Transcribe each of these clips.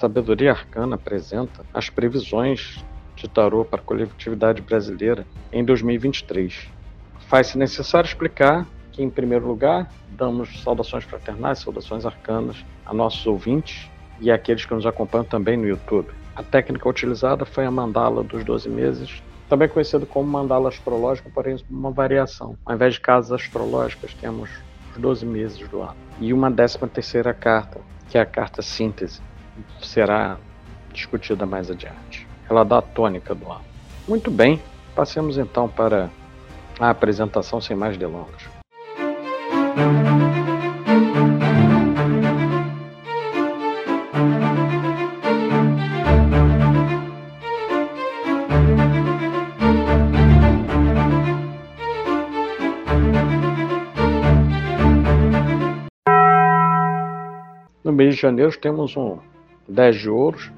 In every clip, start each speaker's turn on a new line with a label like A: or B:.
A: sabedoria arcana apresenta as previsões de tarô para a coletividade brasileira em 2023. Faz-se necessário explicar que, em primeiro lugar, damos saudações fraternais, saudações arcanas a nossos ouvintes e àqueles que nos acompanham também no YouTube. A técnica utilizada foi a mandala dos 12 meses, também conhecido como mandala astrológica, porém uma variação. Ao invés de casas astrológicas, temos os 12 meses do ano. E uma décima terceira carta, que é a carta síntese, será discutida mais adiante. Ela dá a tônica do ano. Muito bem, passemos então para a apresentação sem mais delongas. No mês de janeiro temos um 10 de ouros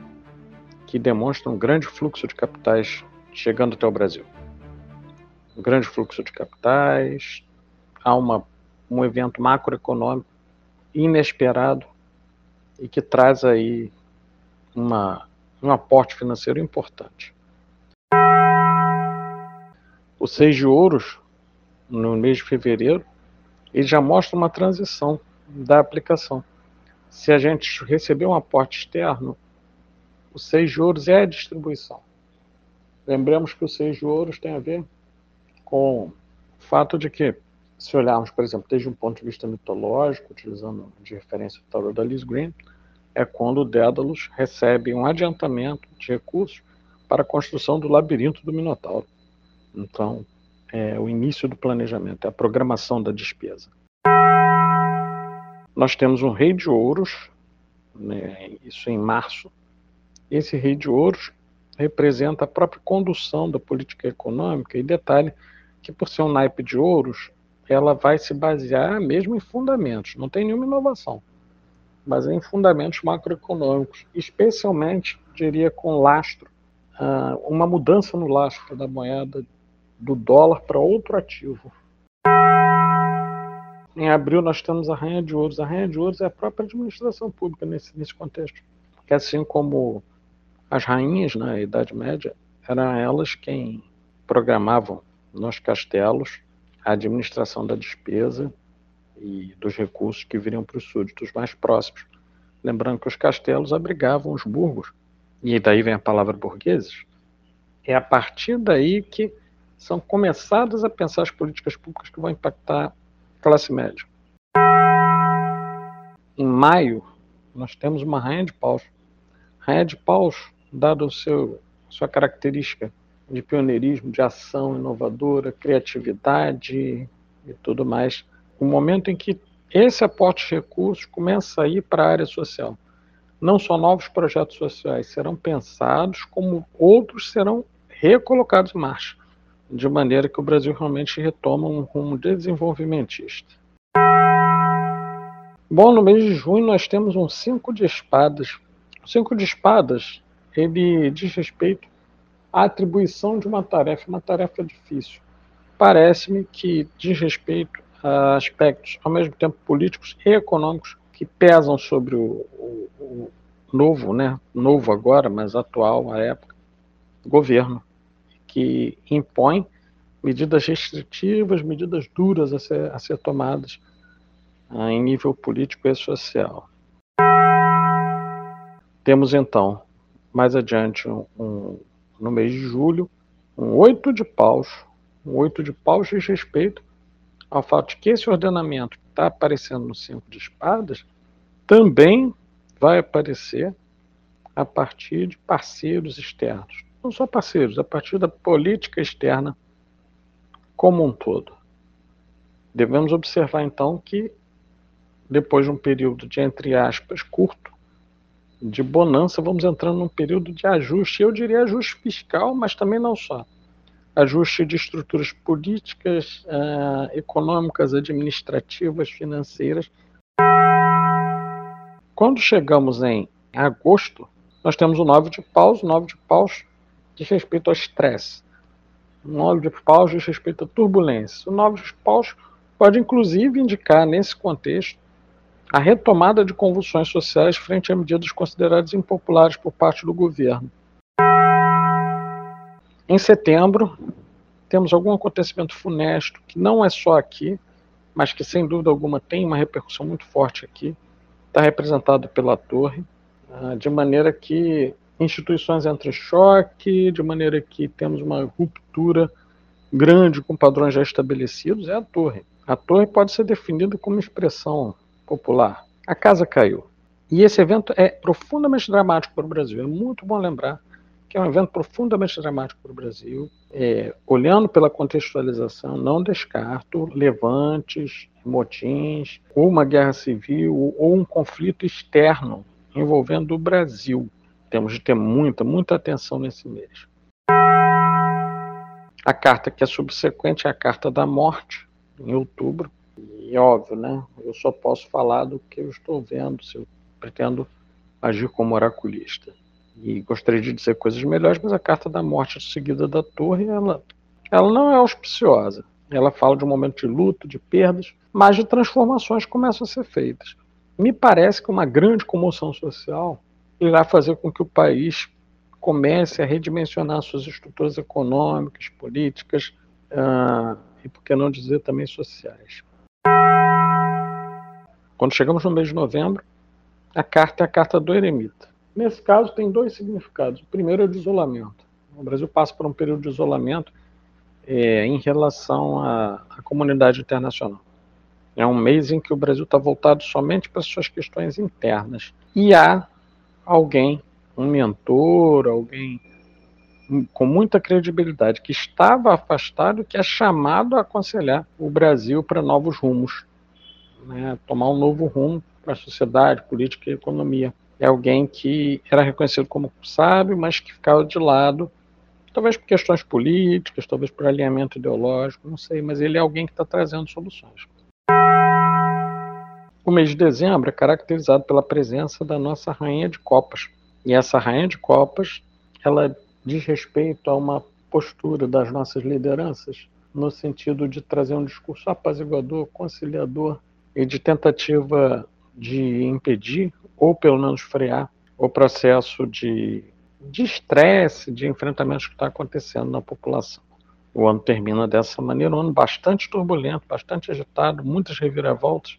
A: que demonstra um grande fluxo de capitais chegando até o Brasil. Um grande fluxo de capitais, há uma, um evento macroeconômico inesperado e que traz aí uma, um aporte financeiro importante. O seis de ouros, no mês de fevereiro, ele já mostra uma transição da aplicação se a gente receber um aporte externo, o seis juros é a distribuição. Lembremos que o seis juros tem a ver com o fato de que, se olharmos, por exemplo, desde um ponto de vista mitológico, utilizando de referência o tarot da Liz Green, é quando Dédalus recebe um adiantamento de recursos para a construção do labirinto do Minotauro. Então, é o início do planejamento, é a programação da despesa nós temos um rei de ouros, né, isso em março. Esse rei de ouros representa a própria condução da política econômica. E detalhe que por ser um naipe de ouros, ela vai se basear mesmo em fundamentos, não tem nenhuma inovação, mas em fundamentos macroeconômicos, especialmente, diria, com lastro, ah, uma mudança no lastro da moeda do dólar para outro ativo, em abril nós temos a Rainha de Ouros. A Rainha de Ouros é a própria administração pública nesse, nesse contexto. Que assim como as rainhas na Idade Média, eram elas quem programavam nos castelos a administração da despesa e dos recursos que viriam para os súditos mais próximos. Lembrando que os castelos abrigavam os burgos, e daí vem a palavra burgueses. É a partir daí que são começadas a pensar as políticas públicas que vão impactar classe média. Em maio, nós temos uma rainha de paus. Rainha de paus, dado seu sua característica de pioneirismo, de ação inovadora, criatividade e tudo mais, o momento em que esse aporte de recursos começa a ir para a área social. Não só novos projetos sociais serão pensados, como outros serão recolocados em marcha de maneira que o Brasil realmente retoma um rumo desenvolvimentista. Bom, no mês de junho nós temos um cinco de espadas. O cinco de espadas, ele diz respeito à atribuição de uma tarefa, uma tarefa difícil. Parece-me que diz respeito a aspectos, ao mesmo tempo, políticos e econômicos que pesam sobre o, o, o novo, né, novo agora, mas atual à época, governo que impõe medidas restritivas, medidas duras a ser, a ser tomadas ah, em nível político e social. Temos então, mais adiante, um, no mês de julho, um oito de paus, um oito de paus diz respeito ao fato de que esse ordenamento que está aparecendo no cinco de espadas também vai aparecer a partir de parceiros externos não só parceiros, a partir da política externa como um todo. Devemos observar, então, que depois de um período de, entre aspas, curto, de bonança, vamos entrando num período de ajuste, eu diria ajuste fiscal, mas também não só. Ajuste de estruturas políticas, uh, econômicas, administrativas, financeiras. Quando chegamos em agosto, nós temos o 9 de paus, o 9 de paus diz respeito ao estresse. O 9 de paus diz respeito à turbulência. O 9 de paus pode, inclusive, indicar, nesse contexto, a retomada de convulsões sociais frente a medidas consideradas impopulares por parte do governo. Em setembro, temos algum acontecimento funesto que não é só aqui, mas que sem dúvida alguma tem uma repercussão muito forte aqui. Está representado pela torre, ah, de maneira que instituições entram em choque, de maneira que temos uma ruptura grande com padrões já estabelecidos, é a torre. A torre pode ser definida como expressão popular. A casa caiu. E esse evento é profundamente dramático para o Brasil. É muito bom lembrar que é um evento profundamente dramático para o Brasil. É, olhando pela contextualização, não descarto levantes, motins, ou uma guerra civil, ou um conflito externo envolvendo o Brasil. Temos de ter muita, muita atenção nesse mês. A carta que é subsequente é a carta da morte, em outubro. E óbvio, né? Eu só posso falar do que eu estou vendo, se eu pretendo agir como oraculista e gostaria de dizer coisas melhores, mas a carta da morte seguida da torre, ela, ela não é auspiciosa. Ela fala de um momento de luto, de perdas, mas de transformações que começam a ser feitas. Me parece que uma grande comoção social irá fazer com que o país comece a redimensionar suas estruturas econômicas, políticas uh, e, por que não dizer, também sociais. Quando chegamos no mês de novembro, a carta é a carta do eremita. Nesse caso, tem dois significados. O primeiro é o de isolamento. O Brasil passa por um período de isolamento é, em relação à, à, comunidade internacional. É um mês em que o Brasil está voltado somente para as suas questões internas. E há alguém, um mentor, alguém com muita credibilidade, que estava afastado, que é chamado a aconselhar o Brasil para novos rumos, né, tomar um novo rumo para a sociedade, política e economia é alguém que era reconhecido como sábio, mas que ficava de lado, talvez por questões políticas, talvez por alinhamento ideológico, não sei, mas ele é alguém que está trazendo soluções. O mês de dezembro é caracterizado pela presença da nossa rainha de copas. E essa rainha de copas, ela diz respeito a uma postura das nossas lideranças no sentido de trazer um discurso apaziguador, conciliador e de tentativa de impedir ou pelo menos frear o processo de de estresse, de enfrentamentos que está acontecendo na população. O ano termina dessa maneira, um ano bastante turbulento, bastante agitado, muitas reviravoltas.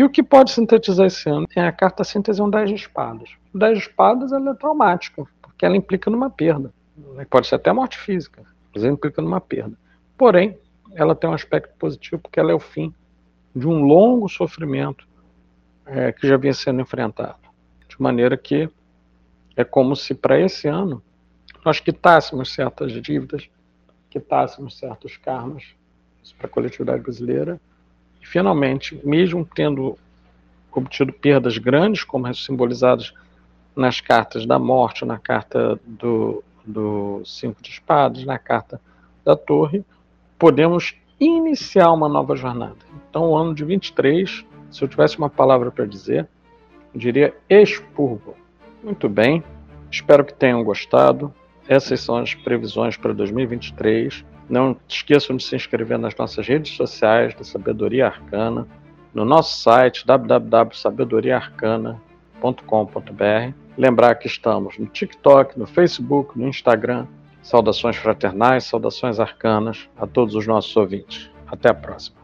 A: E o que pode sintetizar esse ano é a carta síntese 10 de espadas. O 10 de espadas é traumática, porque ela implica numa perda. Pode ser até morte física, mas ela implica numa perda. Porém, ela tem um aspecto positivo, porque ela é o fim de um longo sofrimento é, que já vinha sendo enfrentado. De maneira que é como se para esse ano nós quitássemos certas dívidas, quitássemos certos karmas para a coletividade brasileira e finalmente, mesmo tendo obtido perdas grandes, como simbolizadas nas cartas da morte, na carta do, do cinco de espadas, na carta da torre, podemos iniciar uma nova jornada. Então, o ano de 23 se eu tivesse uma palavra para dizer, eu diria expurgo. Muito bem, espero que tenham gostado. Essas são as previsões para 2023. Não esqueçam de se inscrever nas nossas redes sociais da Sabedoria Arcana, no nosso site www.sabedoriaarcana.com.br. Lembrar que estamos no TikTok, no Facebook, no Instagram. Saudações fraternais, saudações arcanas a todos os nossos ouvintes. Até a próxima.